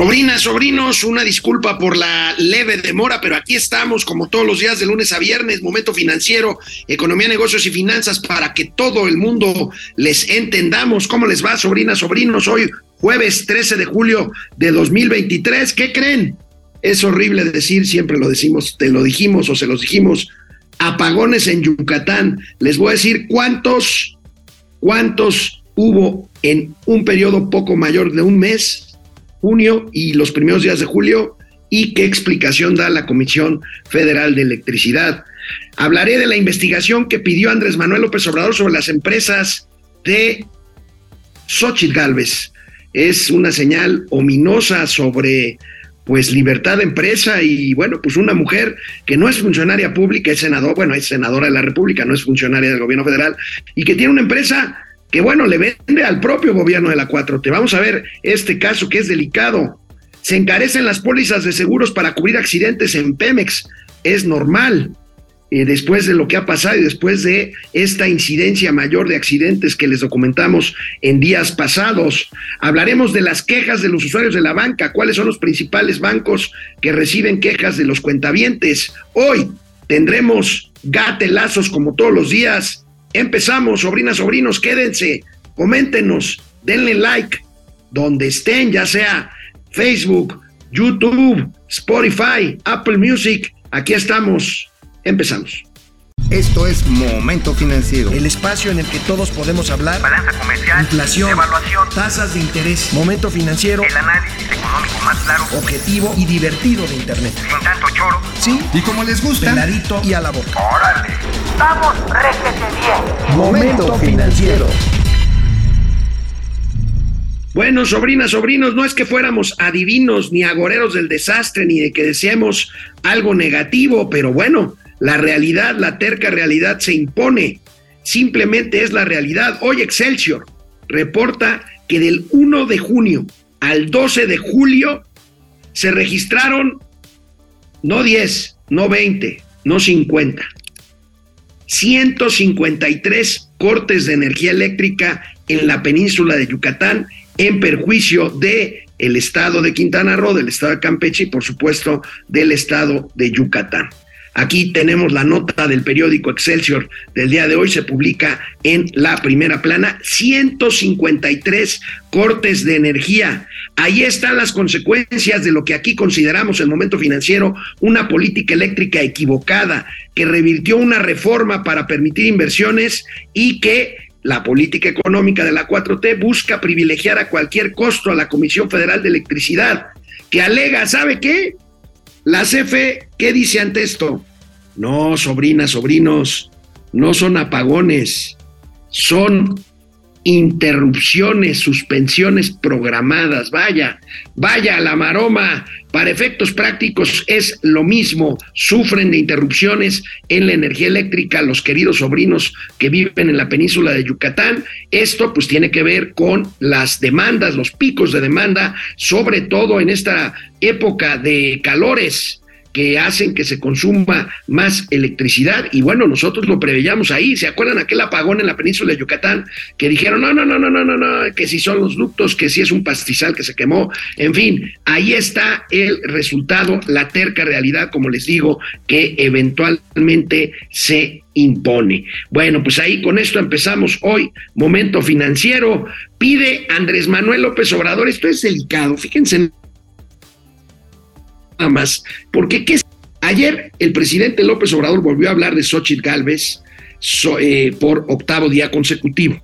Sobrinas, sobrinos, una disculpa por la leve demora, pero aquí estamos como todos los días de lunes a viernes, momento financiero, economía, negocios y finanzas para que todo el mundo les entendamos. ¿Cómo les va, sobrinas, sobrinos? Hoy jueves 13 de julio de 2023. ¿Qué creen? Es horrible decir, siempre lo decimos, te lo dijimos o se los dijimos, apagones en Yucatán. Les voy a decir cuántos, cuántos hubo en un periodo poco mayor de un mes junio y los primeros días de julio y qué explicación da la Comisión Federal de Electricidad. Hablaré de la investigación que pidió Andrés Manuel López Obrador sobre las empresas de Xochitl Galvez. Es una señal ominosa sobre pues libertad de empresa y bueno, pues una mujer que no es funcionaria pública, es senador, bueno, es senadora de la República, no es funcionaria del gobierno federal y que tiene una empresa que bueno, le vende al propio gobierno de la 4T. Vamos a ver este caso que es delicado. Se encarecen las pólizas de seguros para cubrir accidentes en Pemex. Es normal. Eh, después de lo que ha pasado y después de esta incidencia mayor de accidentes que les documentamos en días pasados. Hablaremos de las quejas de los usuarios de la banca, cuáles son los principales bancos que reciben quejas de los cuentavientes. Hoy tendremos gatelazos como todos los días Empezamos, sobrinas, sobrinos, quédense, coméntenos, denle like donde estén, ya sea Facebook, YouTube, Spotify, Apple Music. Aquí estamos. Empezamos. Esto es Momento Financiero. El espacio en el que todos podemos hablar. Balanza comercial. Inflación. Evaluación. Tasas de interés. Momento Financiero. El análisis económico más claro. Objetivo y divertido de Internet. Sin tanto choro. Sí. Y como les gusta. Peladito y a la boca. Órale. Vamos, réjete bien. Momento Financiero. Bueno, sobrinas, sobrinos, no es que fuéramos adivinos ni agoreros del desastre ni de que deseemos algo negativo, pero bueno, la realidad, la terca realidad se impone. Simplemente es la realidad. Hoy Excelsior reporta que del 1 de junio al 12 de julio se registraron no 10, no 20, no 50, 153 cortes de energía eléctrica en la península de Yucatán en perjuicio de el estado de Quintana Roo, del estado de Campeche y por supuesto del estado de Yucatán. Aquí tenemos la nota del periódico Excelsior del día de hoy, se publica en la primera plana, 153 cortes de energía. Ahí están las consecuencias de lo que aquí consideramos el momento financiero una política eléctrica equivocada, que revirtió una reforma para permitir inversiones y que la política económica de la 4T busca privilegiar a cualquier costo a la Comisión Federal de Electricidad, que alega, ¿sabe qué? La CFE, ¿qué dice ante esto? No, sobrinas, sobrinos, no son apagones, son interrupciones, suspensiones programadas. Vaya, vaya la maroma. Para efectos prácticos es lo mismo. Sufren de interrupciones en la energía eléctrica los queridos sobrinos que viven en la península de Yucatán. Esto pues tiene que ver con las demandas, los picos de demanda, sobre todo en esta época de calores que hacen que se consuma más electricidad. Y bueno, nosotros lo preveíamos ahí, ¿se acuerdan aquel apagón en la península de Yucatán que dijeron, no, no, no, no, no, no, no, que si son los ductos, que si es un pastizal que se quemó, en fin, ahí está el resultado, la terca realidad, como les digo, que eventualmente se impone. Bueno, pues ahí con esto empezamos hoy, momento financiero, pide Andrés Manuel López Obrador, esto es delicado, fíjense más, porque ¿qué ayer el presidente López Obrador volvió a hablar de Xochitl Galvez eh, por octavo día consecutivo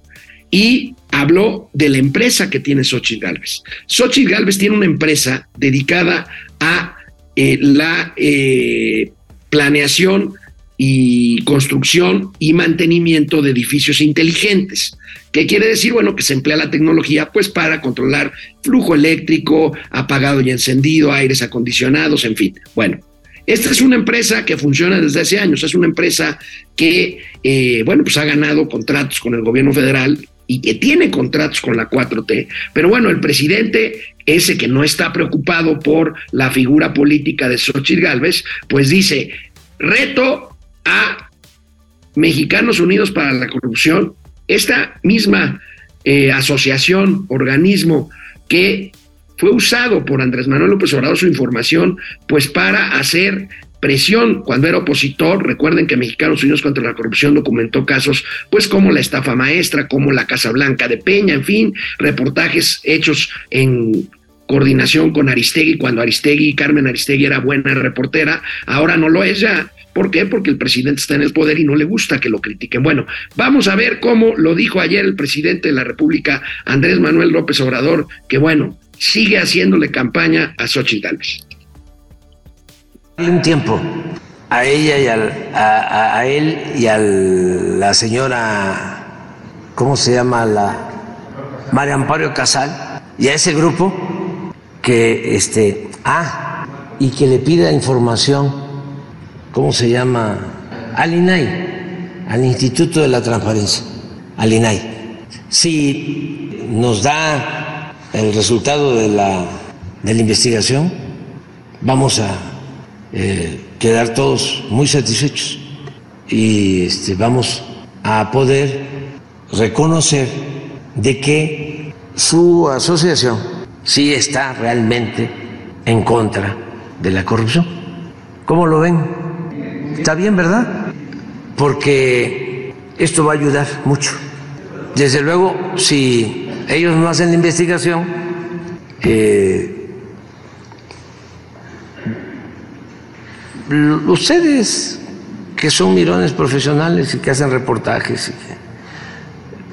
y habló de la empresa que tiene Xochitl Galvez. Xochitl Galvez tiene una empresa dedicada a eh, la eh, planeación y construcción y mantenimiento de edificios inteligentes. ¿Qué quiere decir? Bueno, que se emplea la tecnología pues para controlar flujo eléctrico, apagado y encendido, aires acondicionados, en fin. Bueno, esta es una empresa que funciona desde hace años, es una empresa que, eh, bueno, pues ha ganado contratos con el gobierno federal y que tiene contratos con la 4T, pero bueno, el presidente, ese que no está preocupado por la figura política de Xochitl Galvez, pues dice, reto a Mexicanos Unidos para la Corrupción, esta misma eh, asociación, organismo que fue usado por Andrés Manuel López Obrador su información, pues para hacer presión cuando era opositor. Recuerden que Mexicanos Unidos contra la Corrupción documentó casos, pues como la estafa maestra, como la Casa Blanca de Peña, en fin, reportajes hechos en coordinación con Aristegui, cuando Aristegui, Carmen Aristegui era buena reportera, ahora no lo es ya. ¿Por qué? Porque el presidente está en el poder y no le gusta que lo critiquen. Bueno, vamos a ver cómo lo dijo ayer el presidente de la República, Andrés Manuel López Obrador, que bueno, sigue haciéndole campaña a Xochitl Gálvez. Un tiempo a ella y al, a, a, él y a la señora, ¿cómo se llama? La María Amparo Casal y a ese grupo que, este, ah, y que le pida información, ¿cómo se llama? Al INAI, al Instituto de la Transparencia, al INAI. Si nos da el resultado de la, de la investigación, vamos a eh, quedar todos muy satisfechos y este, vamos a poder reconocer de que su asociación sí está realmente en contra de la corrupción. ¿Cómo lo ven? Está bien, ¿verdad? Porque esto va a ayudar mucho. Desde luego, si ellos no hacen la investigación, eh, ustedes que son mirones profesionales y que hacen reportajes y que,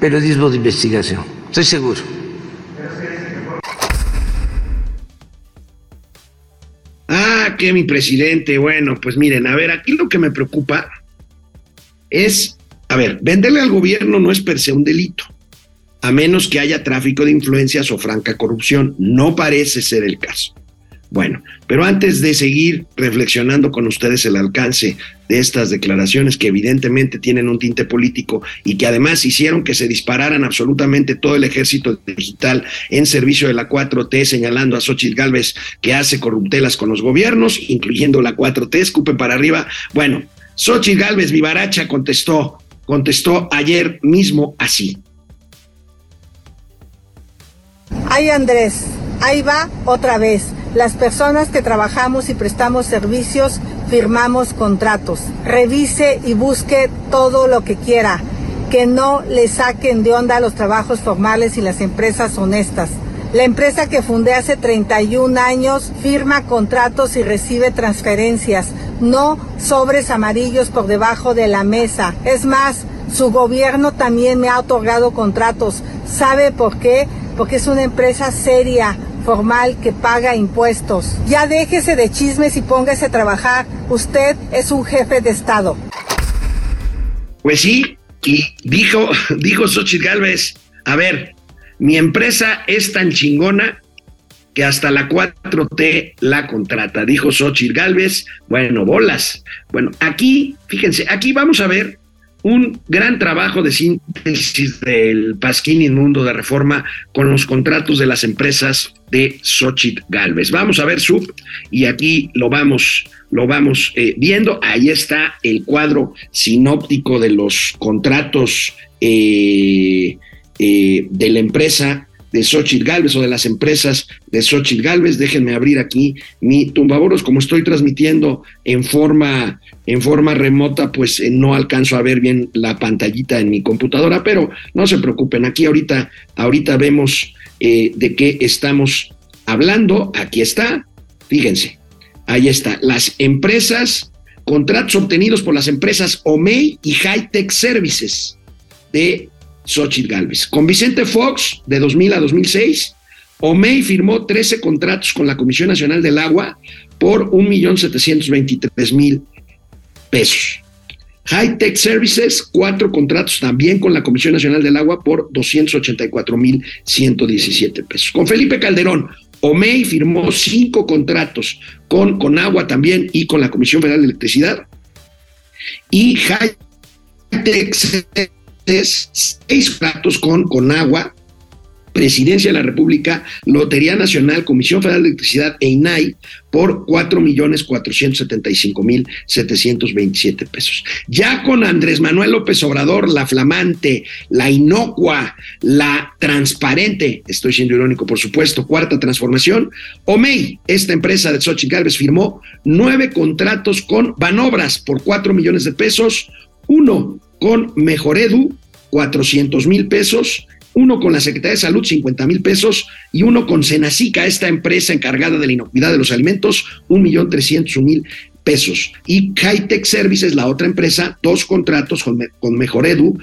periodismo de investigación, estoy seguro. Que mi presidente, bueno, pues miren, a ver, aquí lo que me preocupa es, a ver, venderle al gobierno no es per se un delito, a menos que haya tráfico de influencias o franca corrupción, no parece ser el caso. Bueno, pero antes de seguir reflexionando con ustedes el alcance de estas declaraciones que evidentemente tienen un tinte político y que además hicieron que se dispararan absolutamente todo el ejército digital en servicio de la 4T, señalando a Xochitl Galvez que hace corruptelas con los gobiernos, incluyendo la 4T, escupe para arriba. Bueno, Xochitl Galvez Vivaracha contestó, contestó ayer mismo así. Ay Andrés, ahí va otra vez las personas que trabajamos y prestamos servicios firmamos contratos. Revise y busque todo lo que quiera. Que no le saquen de onda los trabajos formales y las empresas honestas. La empresa que fundé hace 31 años firma contratos y recibe transferencias, no sobres amarillos por debajo de la mesa. Es más, su gobierno también me ha otorgado contratos. ¿Sabe por qué? Porque es una empresa seria, formal que paga impuestos. Ya déjese de chismes y póngase a trabajar. Usted es un jefe de Estado. Pues sí, y dijo, dijo Xochitl Galvez, a ver, mi empresa es tan chingona que hasta la 4T la contrata, dijo Xochitl Galvez. Bueno, bolas. Bueno, aquí, fíjense, aquí vamos a ver un gran trabajo de síntesis del Pasquín Inmundo de Reforma con los contratos de las empresas de Xochitl Galvez. Vamos a ver sub y aquí lo vamos lo vamos eh, viendo. Ahí está el cuadro sinóptico de los contratos eh, eh, de la empresa de Xochitl Galvez o de las empresas de Xochitl Galvez. Déjenme abrir aquí mi tumbaboros. Como estoy transmitiendo en forma, en forma remota, pues eh, no alcanzo a ver bien la pantallita en mi computadora, pero no se preocupen. Aquí ahorita, ahorita vemos eh, de qué estamos hablando. Aquí está. Fíjense. Ahí está. Las empresas, contratos obtenidos por las empresas OMEI y High Tech Services de Xochitl Galvez. Con Vicente Fox, de 2000 a 2006, OMEI firmó 13 contratos con la Comisión Nacional del Agua por 1.723.000 pesos. High Tech Services, cuatro contratos también con la Comisión Nacional del Agua por 284.117 pesos. Con Felipe Calderón, OMEI firmó cinco contratos con, con Agua también y con la Comisión Federal de Electricidad. Y High Tech Services seis platos con, con agua Presidencia de la República, Lotería Nacional, Comisión Federal de Electricidad e INAI por 4.475.727 pesos. Ya con Andrés Manuel López Obrador, la flamante, la inocua, la transparente, estoy siendo irónico por supuesto, cuarta transformación, OMEI, esta empresa de Xochitl Gálvez, firmó nueve contratos con Banobras por 4 millones de pesos, uno con Mejoredu, 400 mil pesos, uno con la Secretaría de Salud, 50 mil pesos, y uno con Senacica, esta empresa encargada de la inocuidad de los alimentos, un millón trescientos mil pesos. Y Hightech Services, la otra empresa, dos contratos con, con Mejoredu,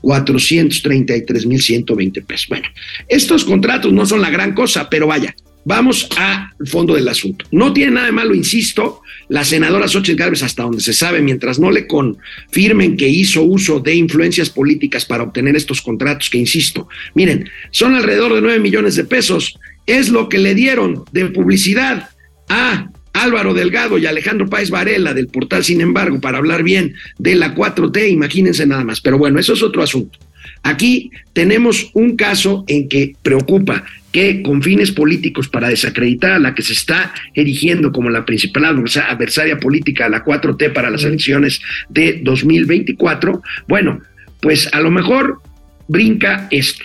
433 mil 120 pesos. Bueno, estos contratos no son la gran cosa, pero vaya, Vamos al fondo del asunto. No tiene nada de malo, insisto, la senadora Xochitl Gálvez, hasta donde se sabe, mientras no le confirmen que hizo uso de influencias políticas para obtener estos contratos, que insisto, miren, son alrededor de 9 millones de pesos. Es lo que le dieron de publicidad a Álvaro Delgado y Alejandro Páez Varela del portal, sin embargo, para hablar bien de la 4T, imagínense nada más. Pero bueno, eso es otro asunto. Aquí tenemos un caso en que preocupa que con fines políticos para desacreditar a la que se está erigiendo como la principal adversaria política, la 4T para las elecciones de 2024, bueno, pues a lo mejor brinca esto.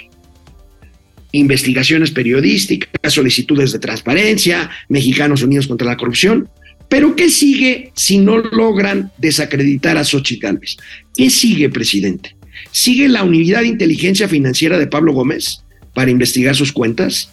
Investigaciones periodísticas, solicitudes de transparencia, Mexicanos Unidos contra la Corrupción. Pero ¿qué sigue si no logran desacreditar a Xochitl Gálvez? ¿Qué sigue, presidente? ¿Sigue la unidad de inteligencia financiera de Pablo Gómez? Para investigar sus cuentas?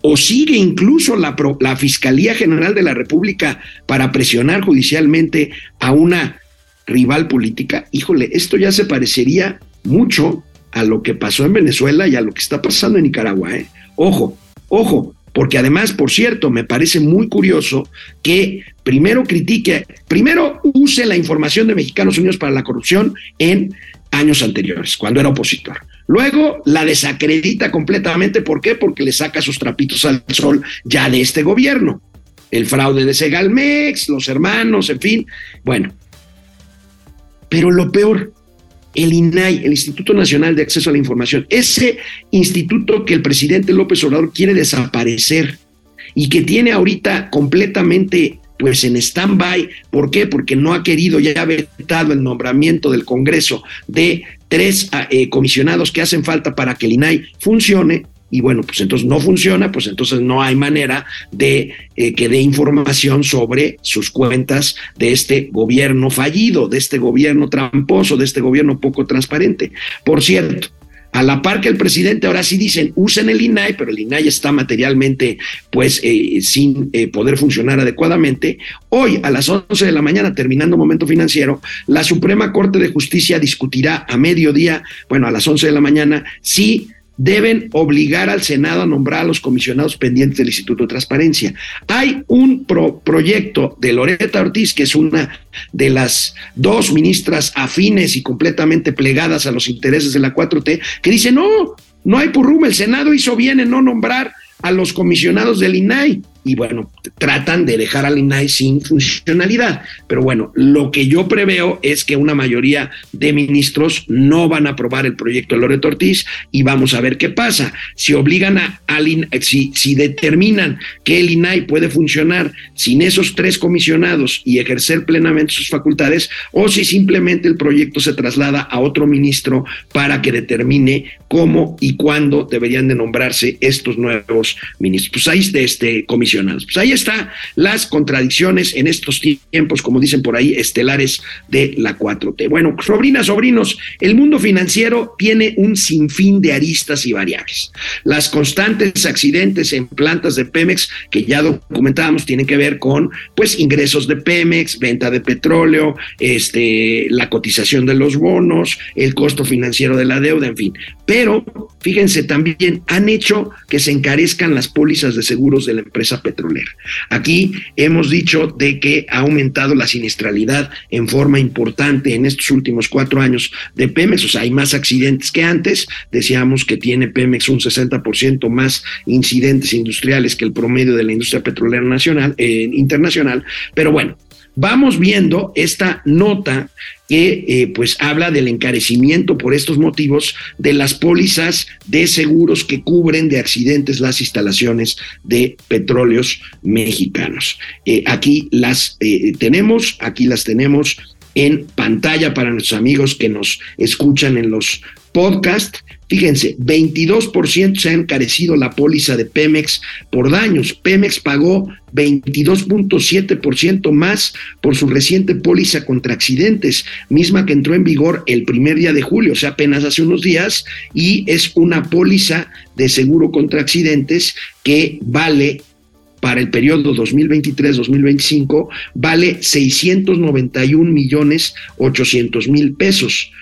¿O sigue incluso la, la Fiscalía General de la República para presionar judicialmente a una rival política? Híjole, esto ya se parecería mucho a lo que pasó en Venezuela y a lo que está pasando en Nicaragua. ¿eh? Ojo, ojo, porque además, por cierto, me parece muy curioso que primero critique, primero use la información de Mexicanos Unidos para la Corrupción en años anteriores, cuando era opositor. Luego la desacredita completamente. ¿Por qué? Porque le saca sus trapitos al sol ya de este gobierno. El fraude de Segalmex, los hermanos, en fin. Bueno. Pero lo peor, el INAI, el Instituto Nacional de Acceso a la Información, ese instituto que el presidente López Obrador quiere desaparecer y que tiene ahorita completamente pues en stand-by. ¿Por qué? Porque no ha querido ya haber vetado el nombramiento del Congreso de tres ah, eh, comisionados que hacen falta para que el INAI funcione. Y bueno, pues entonces no funciona, pues entonces no hay manera de eh, que dé información sobre sus cuentas de este gobierno fallido, de este gobierno tramposo, de este gobierno poco transparente. Por cierto, a la par que el presidente ahora sí dicen, usen el INAI, pero el INAI está materialmente pues eh, sin eh, poder funcionar adecuadamente. Hoy a las 11 de la mañana, terminando momento financiero, la Suprema Corte de Justicia discutirá a mediodía, bueno, a las 11 de la mañana, si deben obligar al Senado a nombrar a los comisionados pendientes del Instituto de Transparencia. Hay un proyecto de Loreta Ortiz, que es una de las dos ministras afines y completamente plegadas a los intereses de la 4T, que dice, no, no hay purrum, el Senado hizo bien en no nombrar a los comisionados del INAI y bueno, tratan de dejar al INAI sin funcionalidad. Pero bueno, lo que yo preveo es que una mayoría de ministros no van a aprobar el proyecto de Loreto Ortiz y vamos a ver qué pasa. Si obligan a, al si, si determinan que el INAI puede funcionar sin esos tres comisionados y ejercer plenamente sus facultades, o si simplemente el proyecto se traslada a otro ministro para que determine cómo y cuándo deberían de nombrarse estos nuevos ministros. Pues ahí de este comisión pues ahí está las contradicciones en estos tiempos, como dicen por ahí, estelares de la 4T. Bueno, sobrinas, sobrinos, el mundo financiero tiene un sinfín de aristas y variables. Las constantes accidentes en plantas de Pemex, que ya documentábamos, tienen que ver con pues ingresos de Pemex, venta de petróleo, este, la cotización de los bonos, el costo financiero de la deuda, en fin. Pero fíjense también, han hecho que se encarezcan las pólizas de seguros de la empresa petrolera. Aquí hemos dicho de que ha aumentado la siniestralidad en forma importante en estos últimos cuatro años de Pemex, o sea, hay más accidentes que antes. Decíamos que tiene Pemex un 60% más incidentes industriales que el promedio de la industria petrolera nacional, eh, internacional, pero bueno, vamos viendo esta nota que eh, pues habla del encarecimiento por estos motivos de las pólizas de seguros que cubren de accidentes las instalaciones de petróleos mexicanos. Eh, aquí las eh, tenemos, aquí las tenemos en pantalla para nuestros amigos que nos escuchan en los podcasts. Fíjense, 22% se ha encarecido la póliza de Pemex por daños. Pemex pagó 22.7% más por su reciente póliza contra accidentes, misma que entró en vigor el primer día de julio, o sea, apenas hace unos días, y es una póliza de seguro contra accidentes que vale para el periodo 2023-2025 vale 691 millones 800 mil pesos.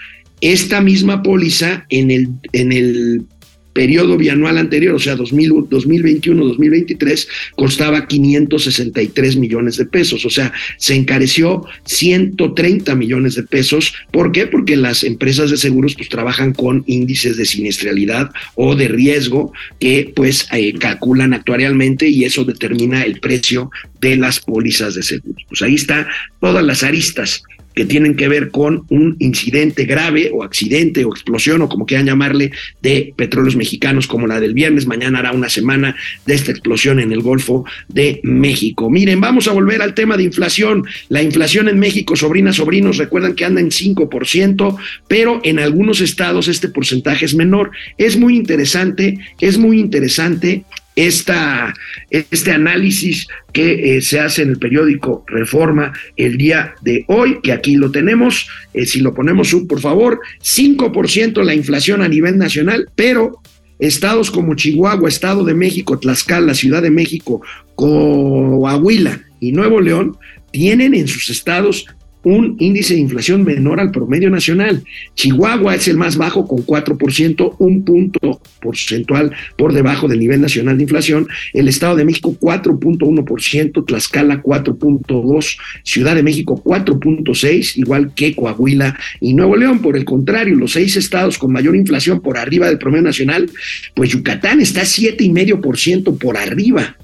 Esta misma póliza en el, en el periodo bianual anterior, o sea, 2021-2023, costaba 563 millones de pesos, o sea, se encareció 130 millones de pesos. ¿Por qué? Porque las empresas de seguros pues trabajan con índices de siniestralidad o de riesgo que pues eh, calculan actuarialmente y eso determina el precio de las pólizas de seguros. Pues ahí está todas las aristas que tienen que ver con un incidente grave o accidente o explosión o como quieran llamarle de petróleos mexicanos como la del viernes. Mañana hará una semana de esta explosión en el Golfo de México. Miren, vamos a volver al tema de inflación. La inflación en México, sobrinas, sobrinos, recuerdan que anda en 5%, pero en algunos estados este porcentaje es menor. Es muy interesante, es muy interesante esta, este análisis que eh, se hace en el periódico Reforma el día de hoy, que aquí lo tenemos, eh, si lo ponemos sub, por favor, 5% la inflación a nivel nacional, pero estados como Chihuahua, Estado de México, Tlaxcala, Ciudad de México, Coahuila y Nuevo León tienen en sus estados un índice de inflación menor al promedio nacional. Chihuahua es el más bajo con 4%, un punto porcentual por debajo del nivel nacional de inflación. El Estado de México 4.1%, Tlaxcala 4.2%, Ciudad de México 4.6%, igual que Coahuila y Nuevo León. Por el contrario, los seis estados con mayor inflación por arriba del promedio nacional, pues Yucatán está 7,5% por arriba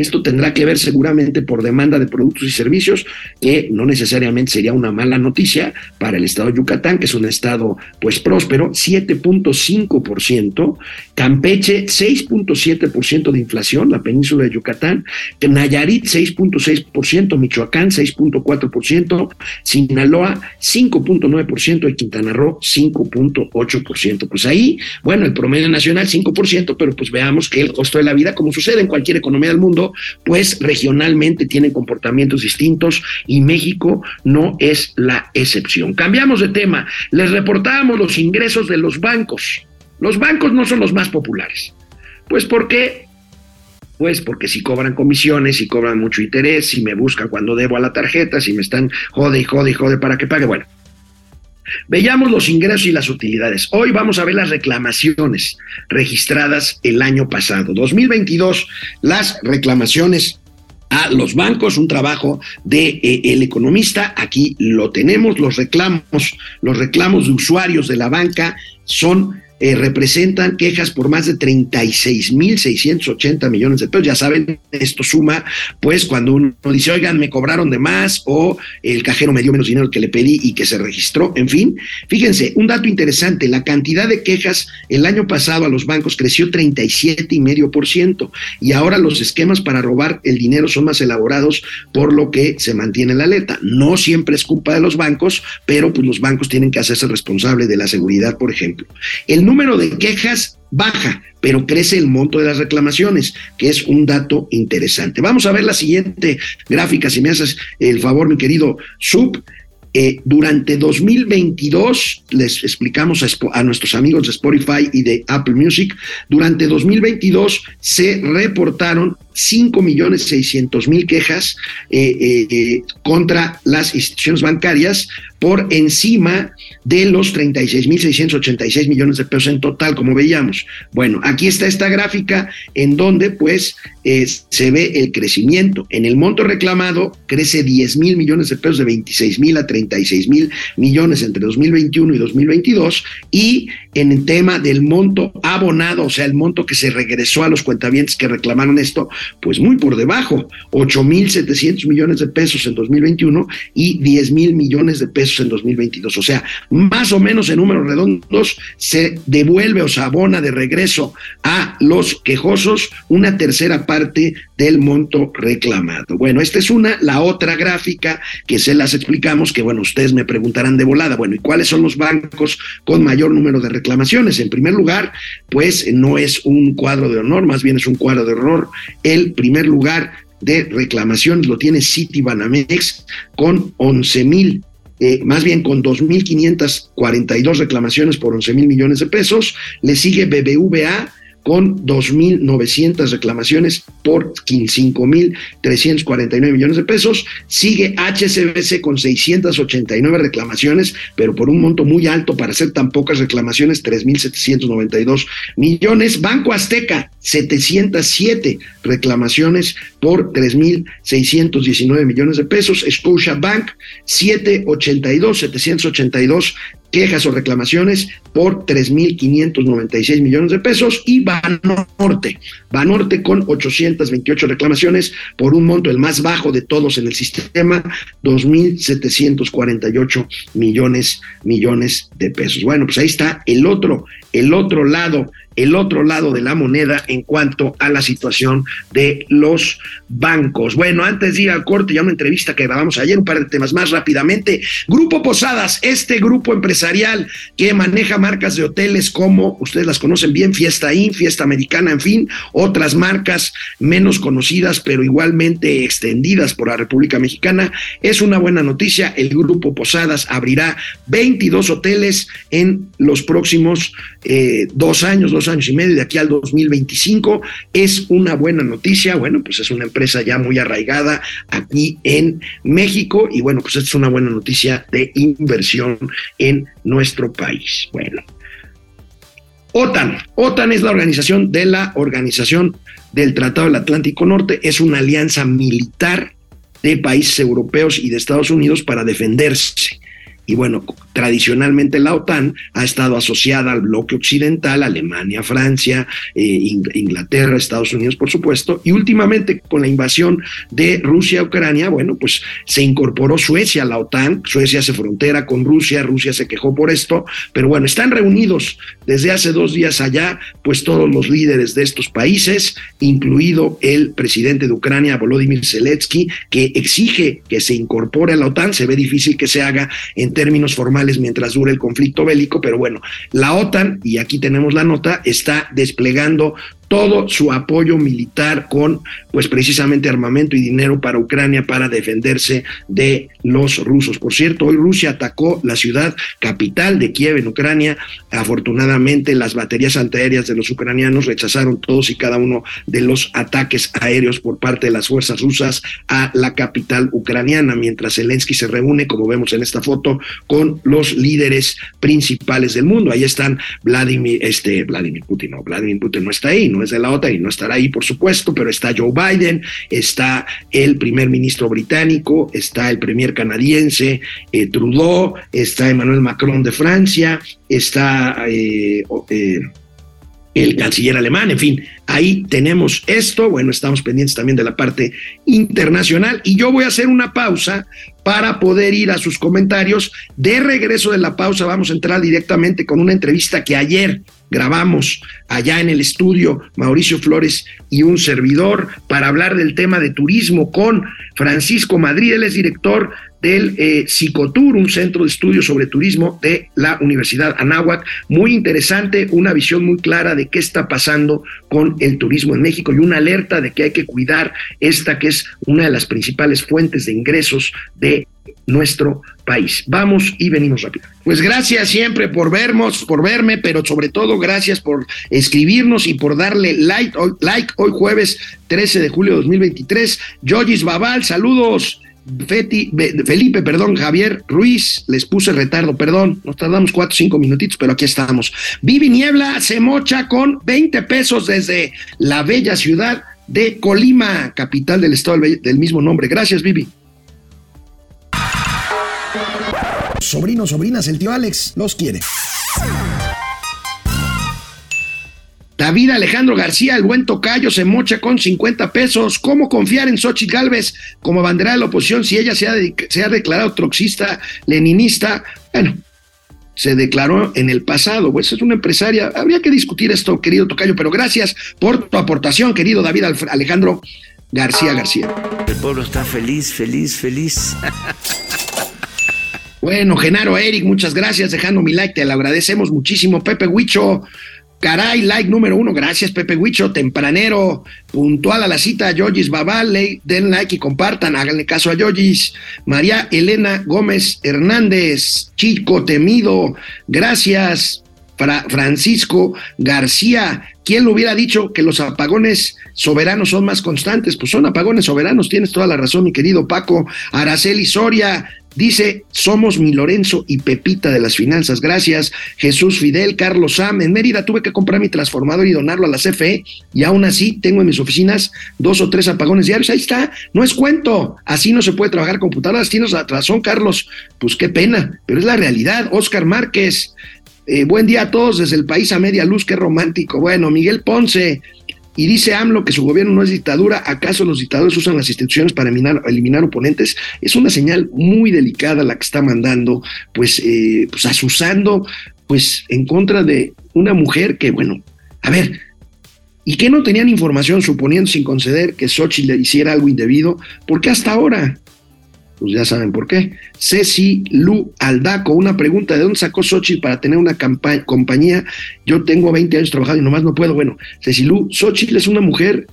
esto tendrá que ver seguramente por demanda de productos y servicios, que no necesariamente sería una mala noticia para el estado de Yucatán, que es un estado pues próspero, 7.5%, Campeche 6.7% de inflación, la península de Yucatán, Nayarit 6.6%, Michoacán 6.4%, Sinaloa 5.9% y Quintana Roo 5.8%. Pues ahí, bueno, el promedio nacional 5%, pero pues veamos que el costo de la vida, como sucede en cualquier economía del mundo, pues regionalmente tienen comportamientos distintos y México no es la excepción. Cambiamos de tema, les reportábamos los ingresos de los bancos. Los bancos no son los más populares. Pues porque pues porque si cobran comisiones, si cobran mucho interés, si me buscan cuando debo a la tarjeta, si me están jode y jode y jode para que pague, bueno. Veamos los ingresos y las utilidades. Hoy vamos a ver las reclamaciones registradas el año pasado. 2022, las reclamaciones a los bancos, un trabajo de eh, el economista, aquí lo tenemos, los reclamos, los reclamos de usuarios de la banca son eh, representan quejas por más de 36.680 millones de pesos. Ya saben, esto suma, pues, cuando uno dice, oigan, me cobraron de más o el cajero me dio menos dinero que le pedí y que se registró. En fin, fíjense, un dato interesante, la cantidad de quejas el año pasado a los bancos creció 37,5% y ahora los esquemas para robar el dinero son más elaborados, por lo que se mantiene la alerta. No siempre es culpa de los bancos, pero pues los bancos tienen que hacerse responsables de la seguridad, por ejemplo. El número de quejas baja, pero crece el monto de las reclamaciones, que es un dato interesante. Vamos a ver la siguiente gráfica, si me haces el favor, mi querido Sub. Eh, durante 2022, les explicamos a, nuestros amigos de Spotify y de Apple Music, durante 2022 se reportaron 5 millones 600 mil quejas eh, eh, contra las instituciones bancarias por encima de los 36.686 millones de pesos en total, como veíamos. Bueno, aquí está esta gráfica en donde pues se ve el crecimiento. En el monto reclamado crece 10 mil millones de pesos de 26 mil a 36 mil millones entre 2021 y 2022 y en el tema del monto abonado, o sea, el monto que se regresó a los cuentavientes que reclamaron esto, pues muy por debajo, 8.700 millones de pesos en 2021 y 10 mil millones de pesos en 2022. O sea, más o menos en números redondos se devuelve o se abona de regreso a los quejosos una tercera parte del monto reclamado. Bueno, esta es una, la otra gráfica que se las explicamos, que bueno, ustedes me preguntarán de volada, bueno, ¿y cuáles son los bancos con mayor número de reclamaciones? En primer lugar, pues no es un cuadro de honor, más bien es un cuadro de horror. El primer lugar de reclamaciones lo tiene Citibanamex con 11 mil eh, más bien con 2.542 reclamaciones por 11 mil millones de pesos. Le sigue BBVA con 2.900 reclamaciones por 5.349 millones de pesos. Sigue HSBC con 689 reclamaciones, pero por un monto muy alto para hacer tan pocas reclamaciones, 3.792 millones. Banco Azteca, 707 reclamaciones por 3.619 millones de pesos. Scotia Bank, 782, 782 quejas o reclamaciones por 3.596 millones de pesos y Banorte, Banorte con 828 reclamaciones por un monto el más bajo de todos en el sistema, 2.748 millones, millones de pesos. Bueno, pues ahí está el otro, el otro lado el otro lado de la moneda en cuanto a la situación de los bancos. Bueno, antes de ir al corte, ya una entrevista que grabamos ayer, un par de temas más rápidamente. Grupo Posadas, este grupo empresarial que maneja marcas de hoteles como, ustedes las conocen bien, Fiesta Inn, Fiesta Americana, en fin, otras marcas menos conocidas, pero igualmente extendidas por la República Mexicana. Es una buena noticia, el Grupo Posadas abrirá 22 hoteles en los próximos eh, dos años, dos años y medio, de aquí al 2025. Es una buena noticia. Bueno, pues es una empresa ya muy arraigada aquí en México y bueno, pues es una buena noticia de inversión en nuestro país. Bueno. OTAN. OTAN es la organización de la Organización del Tratado del Atlántico Norte. Es una alianza militar de países europeos y de Estados Unidos para defenderse. Y bueno, tradicionalmente la OTAN ha estado asociada al bloque occidental, Alemania, Francia, eh, Inglaterra, Estados Unidos, por supuesto, y últimamente con la invasión de Rusia a Ucrania, bueno, pues se incorporó Suecia a la OTAN, Suecia hace frontera con Rusia, Rusia se quejó por esto, pero bueno, están reunidos desde hace dos días allá, pues todos los líderes de estos países, incluido el presidente de Ucrania, Volodymyr Zelensky, que exige que se incorpore a la OTAN, se ve difícil que se haga en términos formales mientras dure el conflicto bélico, pero bueno, la OTAN, y aquí tenemos la nota, está desplegando todo su apoyo militar con, pues precisamente armamento y dinero para Ucrania para defenderse de los rusos. Por cierto, hoy Rusia atacó la ciudad capital de Kiev en Ucrania. Afortunadamente, las baterías antiaéreas de los ucranianos rechazaron todos y cada uno de los ataques aéreos por parte de las fuerzas rusas a la capital ucraniana, mientras Zelensky se reúne, como vemos en esta foto, con los líderes principales del mundo. Ahí están Vladimir, este, Vladimir Putin, no, Vladimir Putin no está ahí, no es de la OTAN y no estará ahí, por supuesto, pero está Joe Biden, está el primer ministro británico, está el premier canadiense eh, Trudeau, está Emmanuel Macron de Francia, está eh, eh, el canciller alemán, en fin, ahí tenemos esto, bueno, estamos pendientes también de la parte internacional. Y yo voy a hacer una pausa para poder ir a sus comentarios. De regreso de la pausa vamos a entrar directamente con una entrevista que ayer grabamos allá en el estudio Mauricio Flores y un servidor para hablar del tema de turismo con Francisco Madrid, él es director del eh, un centro de estudios sobre turismo de la Universidad Anáhuac. Muy interesante, una visión muy clara de qué está pasando con el turismo en México y una alerta de que hay que cuidar esta que es una de las principales fuentes de ingresos de nuestro país. Vamos y venimos rápido. Pues gracias siempre por vernos, por verme, pero sobre todo gracias por escribirnos y por darle like like hoy jueves 13 de julio de 2023. Yogis Babal, saludos. Felipe, perdón, Javier Ruiz, les puse retardo, perdón, nos tardamos cuatro o cinco minutitos, pero aquí estamos. Vivi Niebla se mocha con 20 pesos desde la bella ciudad de Colima, capital del estado del mismo nombre. Gracias, Vivi. Sobrinos, sobrinas, el tío Alex los quiere. David Alejandro García, el buen tocayo, se mocha con 50 pesos. ¿Cómo confiar en Xochitl Galvez como bandera de la oposición si ella se ha, se ha declarado troxista, leninista? Bueno, se declaró en el pasado, pues es una empresaria. Habría que discutir esto, querido Tocayo, pero gracias por tu aportación, querido David Alejandro García García. El pueblo está feliz, feliz, feliz. Bueno, Genaro Eric, muchas gracias, dejando mi like, te lo agradecemos muchísimo. Pepe Huicho, Caray, like número uno, gracias Pepe Huicho, tempranero, puntual a la cita, Yogis Babal, den like y compartan, háganle caso a Yogis. María Elena Gómez Hernández, Chico Temido, gracias. Francisco García, ¿quién lo hubiera dicho que los apagones soberanos son más constantes? Pues son apagones soberanos, tienes toda la razón, mi querido Paco. Araceli Soria, Dice, somos mi Lorenzo y Pepita de las finanzas. Gracias. Jesús Fidel, Carlos Sam. En Mérida tuve que comprar mi transformador y donarlo a la CFE y aún así tengo en mis oficinas dos o tres apagones diarios. Ahí está. No es cuento. Así no se puede trabajar computadoras. Tienes razón, Carlos. Pues qué pena, pero es la realidad. Oscar Márquez. Eh, buen día a todos desde el país a media luz. Qué romántico. Bueno, Miguel Ponce. Y dice AMLO que su gobierno no es dictadura, ¿acaso los dictadores usan las instituciones para eliminar, oponentes? Es una señal muy delicada la que está mandando, pues, eh, pues asusando, pues en contra de una mujer que, bueno, a ver, y que no tenían información suponiendo sin conceder que Xochitl le hiciera algo indebido, porque hasta ahora pues ya saben por qué. Ceci Lu Aldaco, una pregunta, ¿de dónde sacó Xochitl para tener una compañía? Yo tengo 20 años trabajando y nomás no puedo. Bueno, Ceci Lu, Xochitl es una mujer,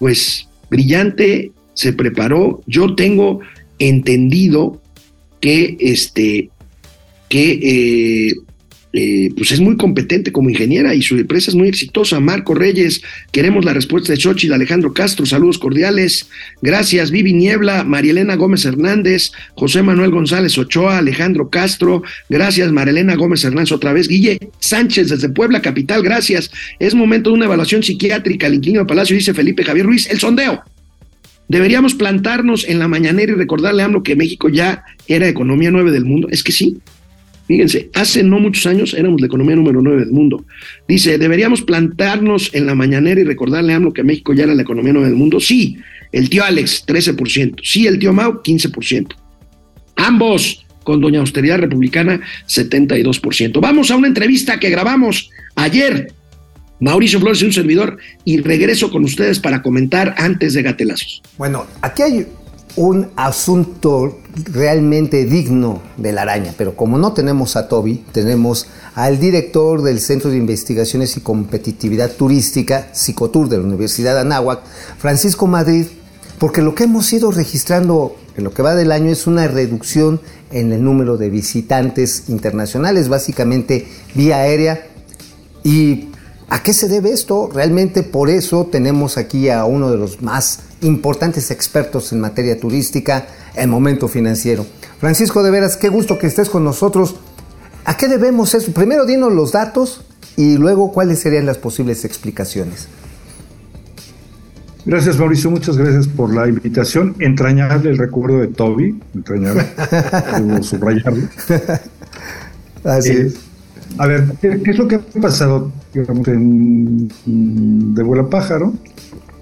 pues, brillante, se preparó. Yo tengo entendido que, este, que eh, eh, pues es muy competente como ingeniera y su empresa es muy exitosa. Marco Reyes, queremos la respuesta de Xochitl, Alejandro Castro, saludos cordiales. Gracias, Vivi Niebla, Marielena Gómez Hernández, José Manuel González Ochoa, Alejandro Castro, gracias, Marielena Gómez Hernández otra vez. Guille Sánchez desde Puebla, capital, gracias. Es momento de una evaluación psiquiátrica al inquilino Palacio, dice Felipe Javier Ruiz. El sondeo. Deberíamos plantarnos en la mañanera y recordarle a AMLO que México ya era economía nueve del mundo. Es que sí, Fíjense, hace no muchos años éramos la economía número 9 del mundo. Dice, ¿deberíamos plantarnos en la mañanera y recordarle a AMLO que México ya era la economía 9 del mundo? Sí, el tío Alex, 13%. Sí, el tío Mau, 15%. Ambos con Doña Austeridad Republicana, 72%. Vamos a una entrevista que grabamos ayer. Mauricio Flores y un servidor, y regreso con ustedes para comentar antes de Gatelazos. Bueno, aquí hay un asunto realmente digno de la araña, pero como no tenemos a Toby, tenemos al director del Centro de Investigaciones y Competitividad Turística, Psicotur de la Universidad de Anáhuac, Francisco Madrid, porque lo que hemos ido registrando en lo que va del año es una reducción en el número de visitantes internacionales, básicamente vía aérea, y ¿A qué se debe esto? Realmente por eso tenemos aquí a uno de los más importantes expertos en materia turística, en momento financiero. Francisco, de veras, qué gusto que estés con nosotros. ¿A qué debemos eso? Primero dinos los datos y luego cuáles serían las posibles explicaciones. Gracias Mauricio, muchas gracias por la invitación. Entrañable el recuerdo de Toby, entrañable, debo subrayarlo. Así es. A ver, ¿qué, es lo que ha pasado digamos, en, de vuela pájaro?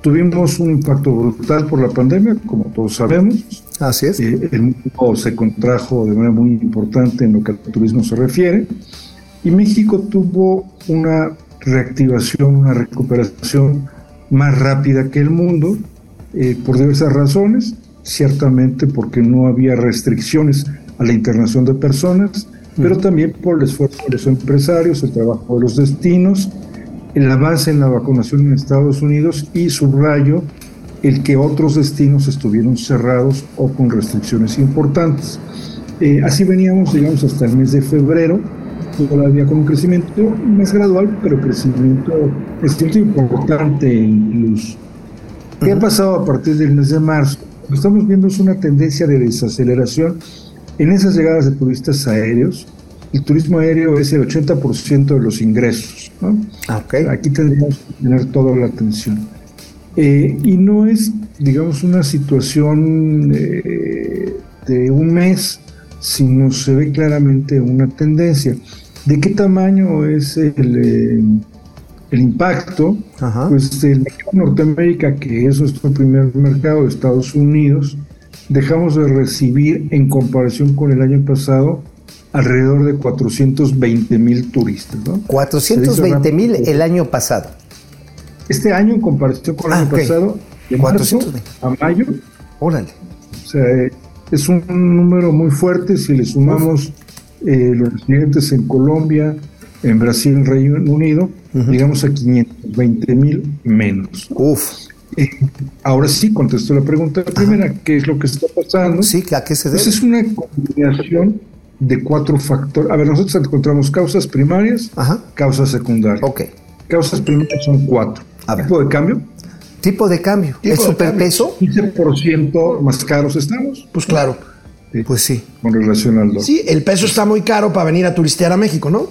Tuvimos un impacto brutal por la pandemia, como todos sabemos. Así es. Eh, el mundo se contrajo de manera muy importante en lo que al turismo se refiere. Y México tuvo una reactivación, una recuperación más rápida que el mundo, eh, por diversas razones. Ciertamente porque no había restricciones a la internación de personas pero también por el esfuerzo de los empresarios, el trabajo de los destinos, el avance en la vacunación en Estados Unidos y subrayo el que otros destinos estuvieron cerrados o con restricciones importantes. Eh, así veníamos, digamos, hasta el mes de febrero, todavía con un crecimiento más gradual, pero crecimiento, crecimiento importante incluso. ¿Qué ha pasado a partir del mes de marzo? Lo que estamos viendo es una tendencia de desaceleración en esas llegadas de turistas aéreos, el turismo aéreo es el 80% de los ingresos. Aquí tendríamos que tener toda la atención. Eh, y no es, digamos, una situación eh, de un mes, sino se ve claramente una tendencia. ¿De qué tamaño es el, el impacto, Ajá. pues el mercado de Norteamérica, que es nuestro primer mercado de Estados Unidos, dejamos de recibir en comparación con el año pasado alrededor de 420 mil turistas. ¿no? 420 mil el año pasado. Este año en comparación con el Ah, año pasado, de marzo 420. a mayo, Órale. o sea, es un número muy fuerte si le sumamos eh, los residentes en Colombia, en Brasil, en Reino Unido, llegamos a 520 mil menos. Uf. Eh, ahora sí contesto la pregunta primera, ¿qué es lo que está pasando? Sí, ¿a qué se Pues debe? es una combinación de cuatro factores. A ver, nosotros encontramos causas primarias, Ajá. causas secundarias. Ok. Causas primarias son cuatro. A ver. Tipo de cambio, Tipo de cambio. Tipo ¿Es superpeso? 15% más caros estamos Pues claro. Pues sí. con relación al dólar. Sí, el peso está muy caro para venir a turistear a México, ¿no?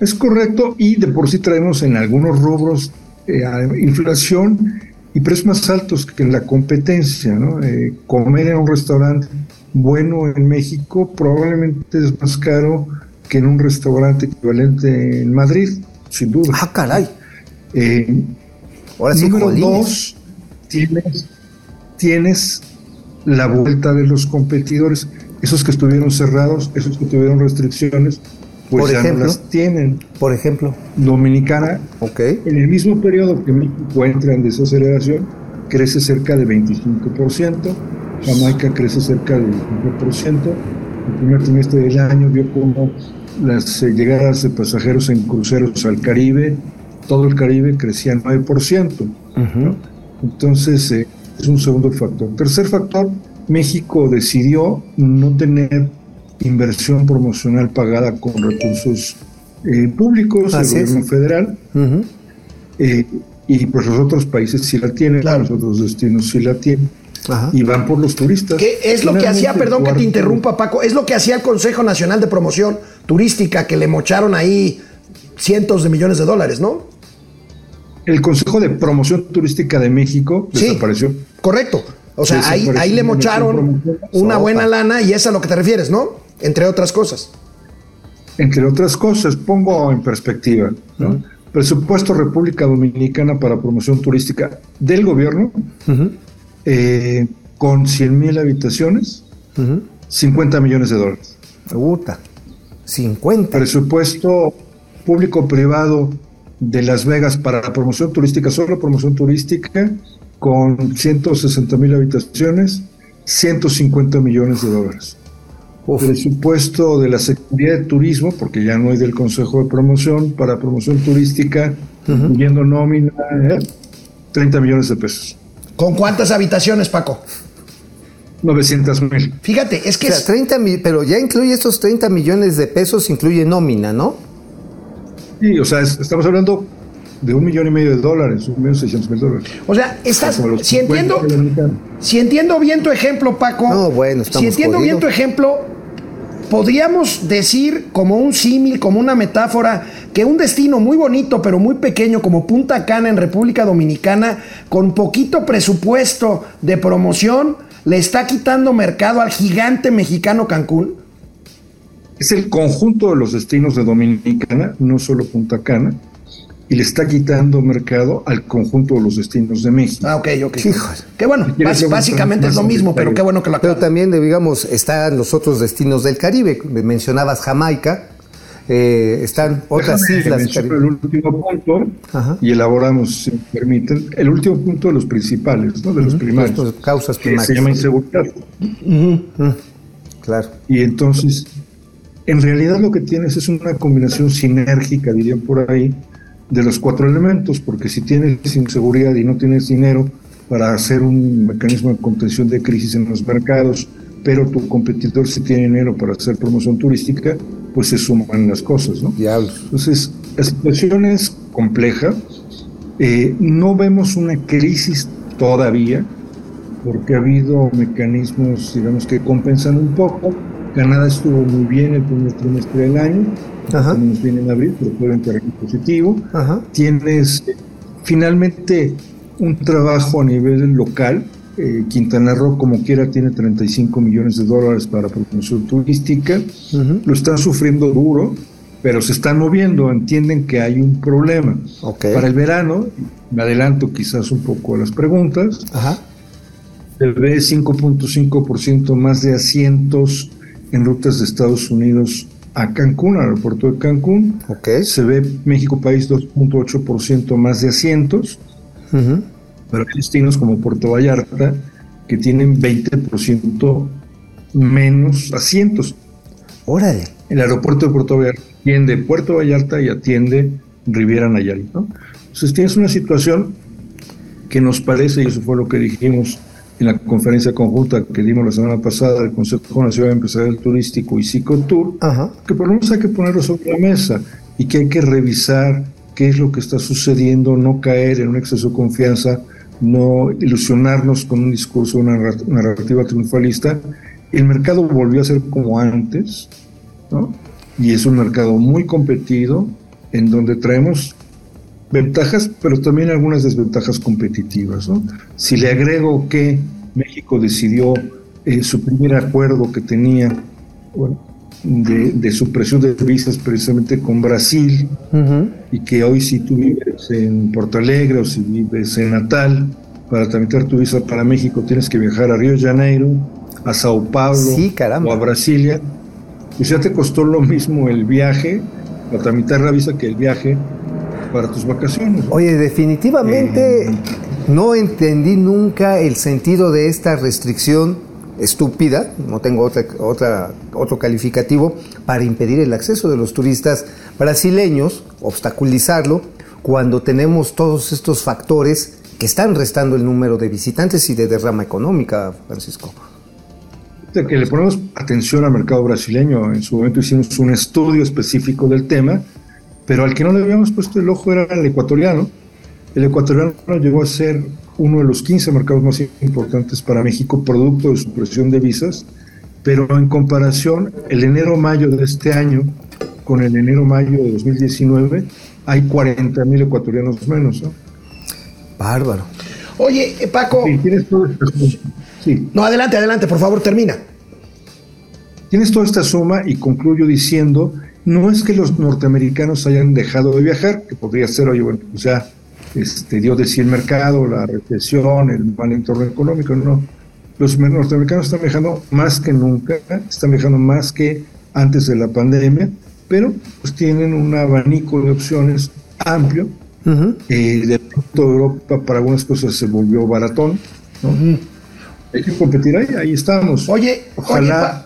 Es correcto y de por sí traemos en algunos rubros eh, inflación y precios más altos que en la competencia. ¿no? Eh, comer en un restaurante bueno en México probablemente es más caro que en un restaurante equivalente en Madrid, sin duda. Ah, caray. Eh, Ahora sí, número dos, tienes, tienes la vuelta de los competidores, esos que estuvieron cerrados, esos que tuvieron restricciones, pues Por ya ejemplo. no las tienen. Por ejemplo. Dominicana, Ok. en el mismo periodo que México entra en desaceleración, crece cerca de 25%, Jamaica crece cerca del 25%, el primer trimestre del año vio como las eh, llegadas de pasajeros en cruceros al Caribe, todo el Caribe crecía 9%. ¿no? Entonces, eh, es un segundo factor. Tercer factor, México decidió no tener inversión promocional pagada con recursos eh, públicos del es. gobierno federal. Eh, y pues los otros países sí la tienen, Claro. los otros destinos sí la tienen. Ajá. Y van por los turistas. Que es lo que hacía, perdón que te interrumpa, Paco, es lo que hacía el Consejo Nacional de Promoción Turística, que le mocharon ahí cientos de millones de dólares, ¿no? El Consejo de Promoción Turística de México Sí. desapareció. Correcto. O sea, ahí, ahí le mocharon una buena lana y es a lo que te refieres, ¿no? Entre otras cosas. Entre otras cosas, pongo en perspectiva, ¿no? Presupuesto República Dominicana para promoción turística del gobierno, eh, con 100 mil habitaciones, 50 millones de dólares. Puta. 50. Presupuesto público-privado de Las Vegas para la promoción turística, solo promoción turística, con 160 mil habitaciones, 150 millones de dólares. Uf. Presupuesto de la Secretaría de Turismo, porque ya no hay del Consejo de Promoción, para promoción turística, incluyendo nómina, eh, 30 millones de pesos. ¿Con cuántas habitaciones, Paco? 900 mil. Fíjate, es O que sea, es- 30 mil, pero ya incluye estos 30 millones de pesos, incluye nómina, ¿no? Sí, o sea, es- estamos hablando de un millón y medio de dólares, un millón seiscientos mil dólares. o sea, estás, Como los si 50 entiendo, si bien tu ejemplo, Paco, No, bueno, estamos si entiendo bien tu ejemplo, podríamos decir como un símil, como una metáfora, que un destino muy bonito pero muy pequeño como Punta Cana en República Dominicana, con poquito presupuesto de promoción, le está quitando mercado al gigante mexicano Cancún. Es el conjunto de los destinos de Dominicana, no solo Punta Cana, y le está quitando mercado al conjunto de los destinos de México. Ah, ok, ok. Híjole. Que bueno, básicamente es lo mismo, pero qué bueno que lo Pero también, digamos, están los otros destinos del Caribe. Mencionabas Jamaica, eh, están otras Déjame islas. el último punto Ajá. y elaboramos, si me permiten, el último punto de los principales, ¿no? de los primarios. Los causas que primarias. se llama inseguridad. Claro. Y entonces, en realidad lo que tienes es una combinación sinérgica, dirían por ahí, de los cuatro elementos, porque si tienes inseguridad y no tienes dinero para hacer un mecanismo de contención de crisis en los mercados, pero tu competidor sí tiene dinero para hacer promoción turística, pues se suman las cosas, ¿no? Diablos. Entonces, la situación es compleja. Eh, no vemos una crisis todavía, porque ha habido mecanismos, digamos, que compensan un poco. Canadá estuvo muy bien el primer trimestre del año, Ajá. nos viene en abril, pero fue en terreno positivo. Ajá. Tienes eh, finalmente un trabajo a nivel local. Eh, Quintana Roo, como quiera, tiene 35 millones de dólares para promoción turística. Lo están sufriendo duro pero se están moviendo, entienden que hay un problema. Para el verano, me adelanto quizás un poco a las preguntas, Ajá. se ve 5.5% más de asientos en rutas de Estados Unidos a Cancún, al aeropuerto de Cancún. Se ve México País 2.8% más de asientos, pero hay destinos como Puerto Vallarta que tienen 20% menos asientos. Órale. El aeropuerto de Puerto Vallarta atiende Puerto Vallarta y atiende Riviera Nayarit. ¿no? Entonces tienes una situación que nos parece, y eso fue lo que dijimos en la conferencia conjunta que dimos la semana pasada del Consejo Nacional Empresarial Turístico y Psicotour, Ajá. que por lo menos hay que ponerlo sobre la mesa y que hay que revisar qué es lo que está sucediendo, no caer en un exceso de confianza, no ilusionarnos con un discurso, una narra- narrativa triunfalista. El mercado volvió a ser como antes, ¿no? y es un mercado muy competido en donde traemos ventajas, pero también algunas desventajas competitivas. ¿no? Si le agrego que México decidió eh, su primer acuerdo que tenía bueno, de, de supresión de visas precisamente con Brasil, Ujú. y que hoy si tú vives en Porto Alegre o si vives en Natal, para tramitar tu visa para México tienes que viajar a Río de Janeiro, a Sao Paulo Sí, o a Brasilia. Pues ya te costó lo mismo el viaje para tramitar la visa que el viaje para tus vacaciones. Oye, definitivamente Eh. no entendí nunca el sentido de esta restricción estúpida, no tengo otra, otra, otro calificativo, para impedir el acceso de los turistas brasileños, obstaculizarlo, cuando tenemos todos estos factores que están restando el número de visitantes y de derrama económica, Francisco. De que le ponemos atención al mercado brasileño. En su momento hicimos un estudio específico del tema, pero al que no le habíamos puesto el ojo era el ecuatoriano. El ecuatoriano llegó a ser uno de los 15 mercados más importantes para México, producto de su presión de visas, pero en comparación, el enero-mayo de este año con el enero-mayo de 2019, hay 40 mil ecuatorianos menos. ¿no? Bárbaro. Oye, Paco. Sí, tienes todo este. Sí. No, adelante, adelante, por favor, termina. Tienes toda esta suma y concluyo diciendo, no es que los norteamericanos hayan dejado de viajar, que podría ser, oye, bueno, pues ya este, dio de sí el mercado, la recesión, el mal entorno económico, no. Los norteamericanos están viajando más que nunca, están viajando más que antes de la pandemia, pero pues tienen un abanico de opciones amplio. Eh, de pronto Europa para algunas cosas se volvió baratón, ¿no? Hay que competir ahí, ahí estamos. Oye, Ojalá- oye,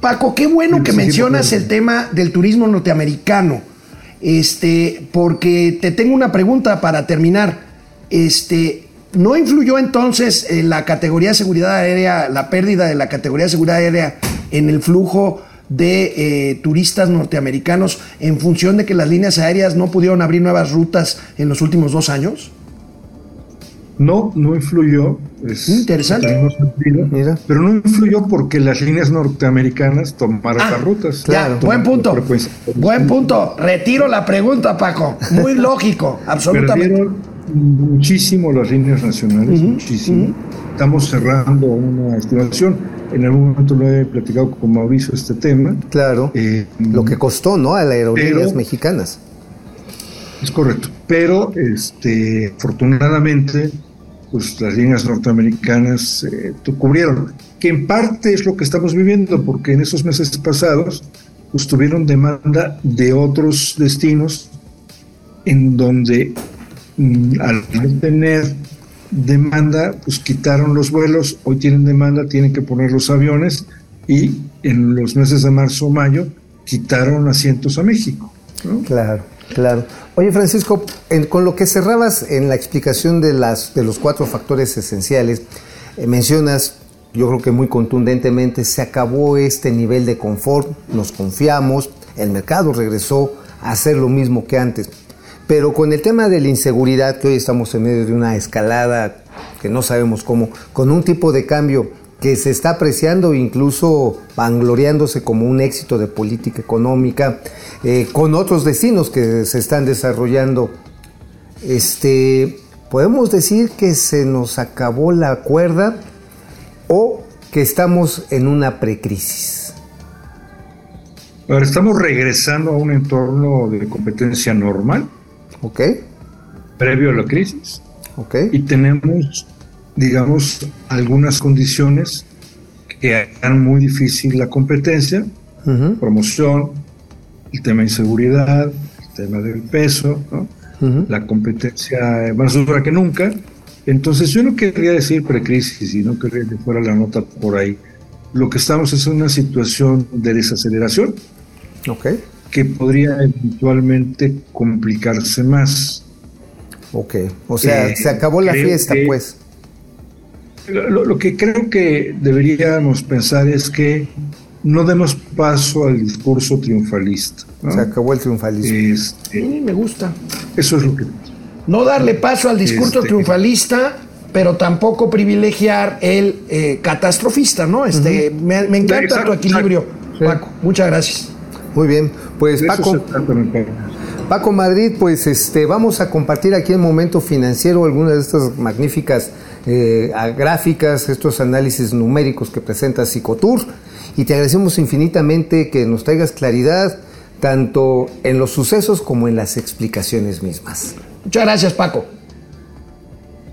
Paco, qué bueno que mencionas el tema del turismo norteamericano. Este, porque te tengo una pregunta para terminar. Este, ¿no influyó entonces eh, la categoría de seguridad aérea, la pérdida de la categoría de seguridad aérea en el flujo de eh, turistas norteamericanos en función de que las líneas aéreas no pudieron abrir nuevas rutas en los últimos dos años? No, no influyó. es- Interesante. sentido, Mira. Pero no influyó porque las líneas norteamericanas tomaron Ah, las rutas. Claro, buen punto. Buen punto. Retiro la pregunta, Paco. Muy lógico, absolutamente. Perdieron muchísimo las líneas nacionales, muchísimo. Estamos cerrando una estimación. En algún momento lo he platicado con Mauricio este tema. Claro. Eh, Lo que costó, ¿no? A las aerolíneas Pero- mexicanas. Es correcto. Pero este, afortunadamente, pues las líneas norteamericanas eh, cubrieron, que en parte es lo que estamos viviendo, porque en esos meses pasados pues tuvieron demanda de otros destinos en donde mm, al tener demanda, pues quitaron los vuelos, hoy tienen demanda, tienen que poner los aviones y en los meses de marzo o mayo quitaron asientos a México. Claro, claro. Oye, Francisco, en- con lo que cerrabas en la explicación de, las, de los cuatro factores esenciales, eh, mencionas, yo creo que muy contundentemente, se acabó este nivel de confort, nos confiamos, el mercado regresó a hacer lo mismo que antes. Pero con el tema de la inseguridad, que hoy estamos en medio de una escalada que no sabemos cómo, con un tipo de cambio que se está apreciando, incluso vangloriándose como un éxito de política económica, eh, con otros destinos que se están desarrollando. Este, podemos decir que se nos acabó la cuerda o que estamos en una precrisis. Ahora estamos regresando a un entorno de competencia normal. Ok. Previo a la crisis. Ok. Y tenemos, digamos, algunas condiciones que hagan muy difícil la competencia. Promoción, el tema de inseguridad, el tema del peso, la competencia más dura que nunca. Entonces yo no querría decir precrisis y no querría que fuera la nota por ahí. Lo que estamos es en una situación de desaceleración okay. que podría eventualmente complicarse más. Ok, o sea, eh, se acabó la fiesta, pues. Lo, lo, que creo que deberíamos pensar es que no demos paso al discurso triunfalista. Se acabó el triunfalismo. Este, me gusta. Eso es lo que... No darle paso al discurso este, triunfalista, pero tampoco privilegiar el eh, catastrofista, ¿no? Este, me, encanta tu equilibrio, Paco. Muchas gracias. Muy bien, pues Paco. Paco Madrid, pues este, vamos a compartir aquí en Momento Financiero algunas de estas magníficas eh, gráficas, estos análisis numéricos que presenta Psicotour y te agradecemos infinitamente que nos traigas claridad tanto en los sucesos como en las explicaciones mismas. Muchas gracias, Paco.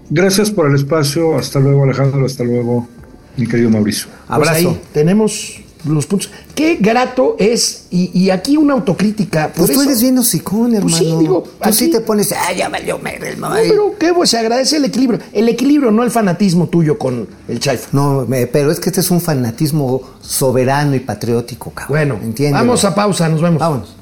Gracias por el espacio. Hasta luego, Alejandro. Hasta luego, mi querido Mauricio. Abrazo. Pues tenemos los puntos. Qué grato es, y, aquí una autocrítica. pues tú eres bien hocicón, hermano. Pues sí, digo, tú sí te pones, ah, ya valió el No, pero qué, pues se agradece el equilibrio. El equilibrio, no el fanatismo tuyo con el Chaifa. No, pero es que este es un fanatismo soberano y patriótico, cabrón. Bueno, entiendo. Vamos a pausa, nos vemos. Vámonos.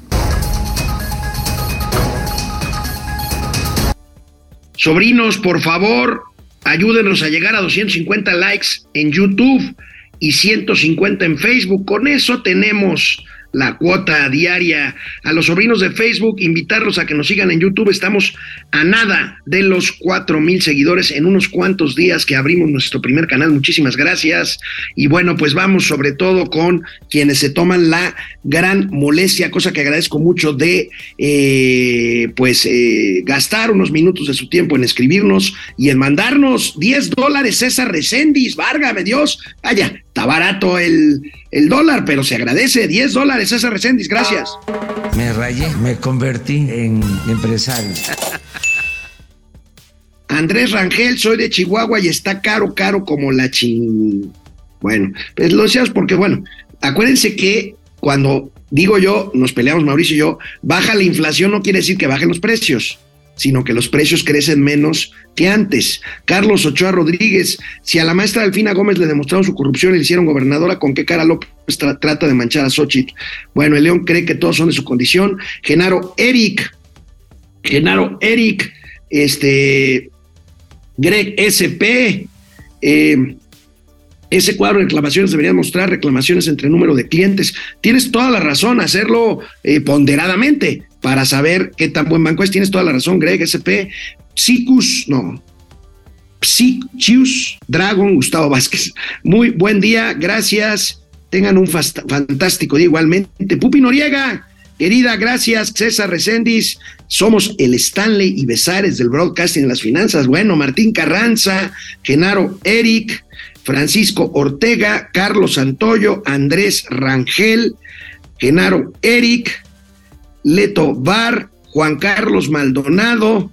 Sobrinos, por favor, ayúdenos a llegar a 250 likes en YouTube y 150 en Facebook. Con eso tenemos la cuota diaria. A los sobrinos de Facebook, invitarlos a que nos sigan en YouTube. Estamos a nada de los cuatro mil seguidores en unos cuantos días que abrimos nuestro primer canal. Muchísimas gracias. Y bueno, pues vamos sobre todo con quienes se toman la gran molestia, cosa que agradezco mucho de eh, pues eh, gastar unos minutos de su tiempo en escribirnos y en mandarnos 10 dólares César Recendis, válgame Dios, vaya, está barato el, el dólar, pero se agradece, 10 dólares César Recendis, gracias. Me rayé, me convertí en empresario. Andrés Rangel, soy de Chihuahua y está caro, caro como la ching. Bueno, pues lo decíamos porque, bueno, acuérdense que cuando digo yo, nos peleamos Mauricio y yo, baja la inflación no quiere decir que bajen los precios, sino que los precios crecen menos que antes. Carlos Ochoa Rodríguez, si a la maestra Delfina Gómez le demostraron su corrupción y le hicieron gobernadora, ¿con qué cara López trata de manchar a Xochitl? Bueno, el León cree que todos son de su condición. Genaro Eric, Genaro Eric, este, Greg SP, eh, ese cuadro de reclamaciones debería mostrar reclamaciones entre número de clientes. Tienes toda la razón, hacerlo eh, ponderadamente para saber qué tan buen banco es. Tienes toda la razón, Greg, SP. Psicus, no. Psichius Dragon, Gustavo Vázquez. Muy buen día, gracias. Tengan un fantástico día igualmente. Pupi Noriega, querida, gracias. César Recendis, somos el Stanley y Besares del broadcasting en las finanzas. Bueno, Martín Carranza, Genaro Eric, Francisco Ortega, Carlos Santoyo, Andrés Rangel, Genaro Eric, Leto Bar, Juan Carlos Maldonado,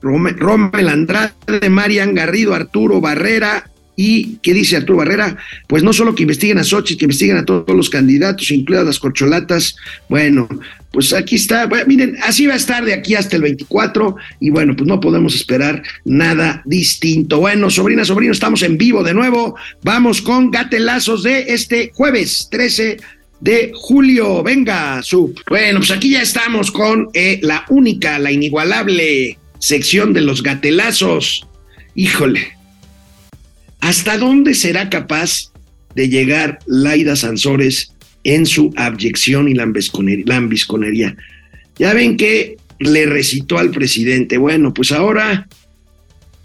Rommel Andrade, Marian Garrido, Arturo Barrera, ¿Y qué dice Arturo Barrera? Pues no solo que investiguen a Sochi, que investiguen a todos los candidatos, incluidas las corcholatas. Bueno, pues aquí está. miren, así va a estar de aquí hasta el 24 y bueno, pues no podemos esperar nada distinto. Bueno, sobrina, sobrino, estamos en vivo de nuevo. Vamos con gatelazos de este jueves 13 de julio. Venga, sub. Bueno, pues aquí ya estamos con eh, la única, la inigualable sección de los gatelazos. Híjole, ¿Hasta dónde será capaz de llegar Laida Sansores en su abyección y lambisconería? Ya ven que le recitó al presidente. Bueno, pues ahora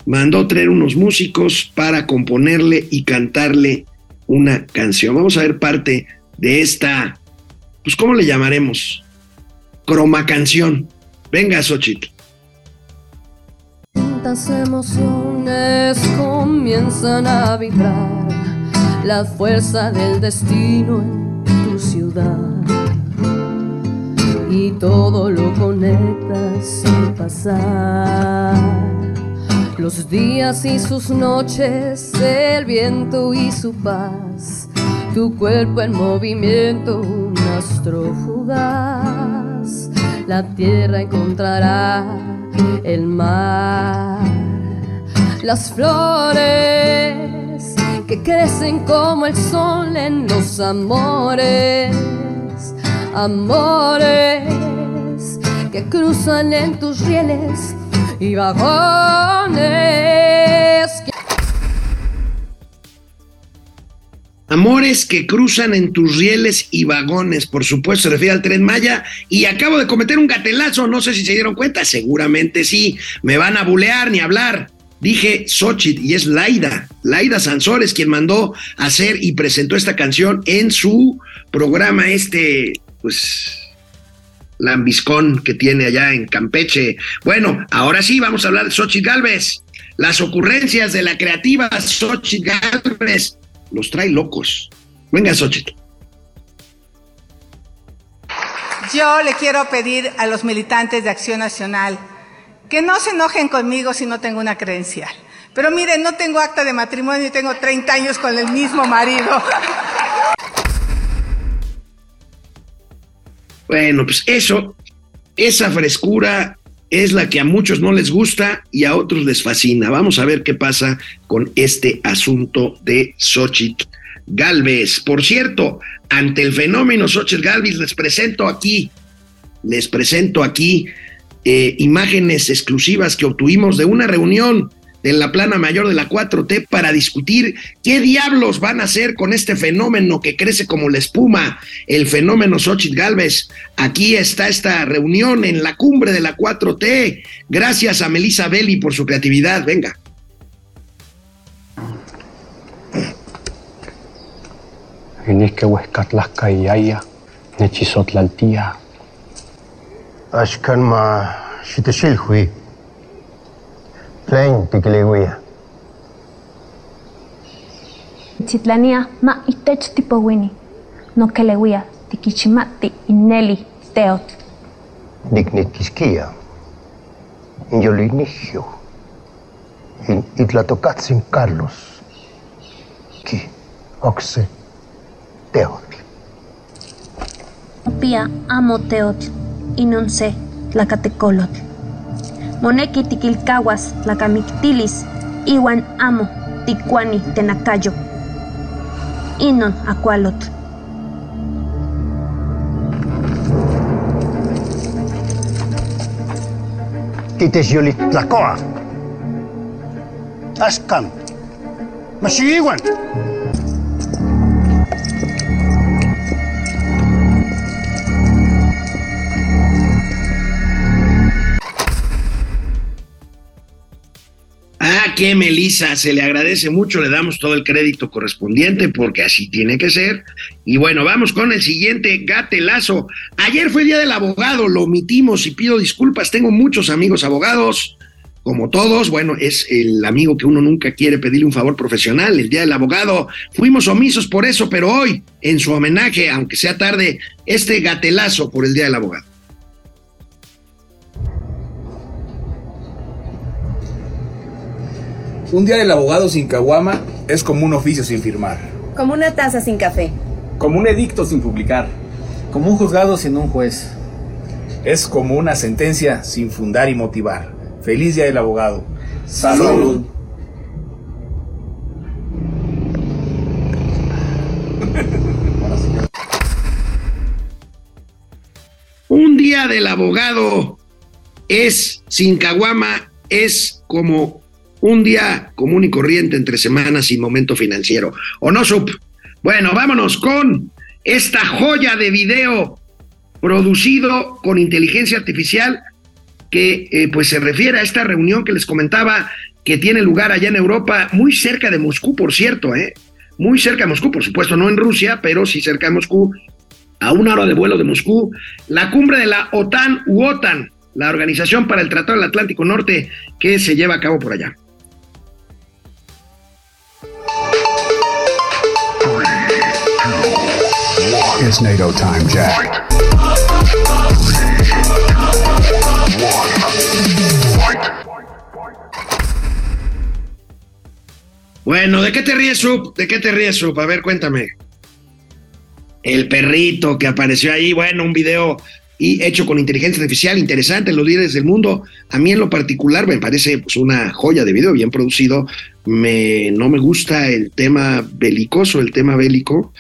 mandó traer unos músicos para componerle y cantarle una canción. Vamos a ver parte de esta, pues ¿cómo le llamaremos? Croma canción. Venga, Xochitl emociones comienzan a vibrar, la fuerza del destino en tu ciudad. y todo lo conectas sin pasar. Los días y sus noches, el viento y su paz, tu cuerpo en movimiento, un astro fugaz. La tierra encontrará el mar, las flores que crecen como el sol en los amores, amores que cruzan en tus rieles y vagones. Amores que cruzan en tus rieles y vagones, por supuesto, se refiere al tren Maya. Y acabo de cometer un gatelazo, no sé si se dieron cuenta, seguramente sí. Me van a bulear ni hablar. Dije Xochitl y es Laida, Laida Sansores quien mandó hacer y presentó esta canción en su programa este, pues, lambiscón que tiene allá en Campeche. Bueno, ahora sí vamos a hablar de Xochitl Galvez. Las ocurrencias de la creativa Xochitl Galvez los trae locos. Venga, Xochitl. Yo le quiero pedir a los militantes de Acción Nacional que no se enojen conmigo si no tengo una credencial. Pero miren, no tengo acta de matrimonio y tengo 30 años con el mismo marido. Bueno, pues eso, esa frescura es la que a muchos no les gusta y a otros les fascina. Vamos a ver qué pasa con este asunto de Xochitl Galvez. Por cierto, ante el fenómeno Xochitl Galvez, les presento aquí, les presento aquí eh, imágenes exclusivas que obtuvimos de una reunión en la plana mayor de la 4T para discutir qué diablos van a hacer con este fenómeno que crece como la espuma, el fenómeno Xochitl Galvez. Aquí está esta reunión en la cumbre de la 4T. Gracias a Melissa Belli por su creatividad. Venga. Tlen. Chitlania ma itech tipowini. No kelewia tikichimati ineli teot. Dignit kiskia. Inyolinigio. In itlatokatsin Carlos. Ki oxe teot. Pia amo teot. Inon se Moneki tikilcahuas tlacamictilis. Iwan amo ticuani tenacayo. Inon acualot. Tites yolitlacoa. Ashkan. Que Melissa, se le agradece mucho, le damos todo el crédito correspondiente porque así tiene que ser. Y bueno, vamos con el siguiente gatelazo. Ayer fue Día del Abogado, lo omitimos y pido disculpas, tengo muchos amigos abogados, como todos, bueno, es el amigo que uno nunca quiere pedirle un favor profesional, el Día del Abogado. Fuimos omisos por eso, pero hoy, en su homenaje, aunque sea tarde, este gatelazo por el Día del Abogado. Un día del abogado sin caguama es como un oficio sin firmar. Como una taza sin café. Como un edicto sin publicar. Como un juzgado sin un juez. Es como una sentencia sin fundar y motivar. Feliz día del abogado. Salud. Salud. Un día del abogado es sin caguama, es como un día común y corriente entre semanas sin momento financiero. ¿O no, Sup? Bueno, vámonos con esta joya de video producido con inteligencia artificial que eh, pues se refiere a esta reunión que les comentaba que tiene lugar allá en Europa, muy cerca de Moscú, por cierto, ¿eh? muy cerca de Moscú, por supuesto, no en Rusia, pero sí cerca de Moscú, a una hora de vuelo de Moscú, la cumbre de la OTAN u OTAN, la Organización para el Tratado del Atlántico Norte, que se lleva a cabo por allá. NATO time, Jack. Bueno, ¿de qué te ríes, Sup? ¿De qué te ríes, Sup? A ver, cuéntame. El perrito que apareció ahí, bueno, un video y hecho con inteligencia artificial, interesante, los líderes del mundo. A mí en lo particular me parece pues, una joya de video, bien producido. Me, no me gusta el tema belicoso, el tema bélico,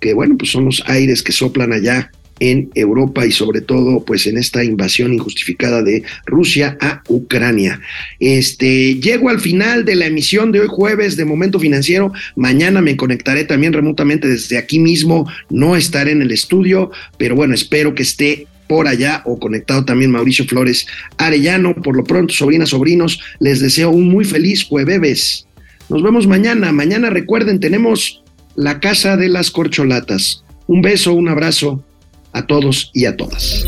que bueno, pues son los aires que soplan allá en Europa y sobre todo pues en esta invasión injustificada de Rusia a Ucrania. Este, llego al final de la emisión de hoy jueves de Momento Financiero. Mañana me conectaré también remotamente desde aquí mismo. No estaré en el estudio, pero bueno, espero que esté por allá o conectado también Mauricio Flores Arellano. Por lo pronto, sobrinas, sobrinos, les deseo un muy feliz jueves. Nos vemos mañana. Mañana recuerden, tenemos la Casa de las Corcholatas. Un beso, un abrazo a todos y a todas.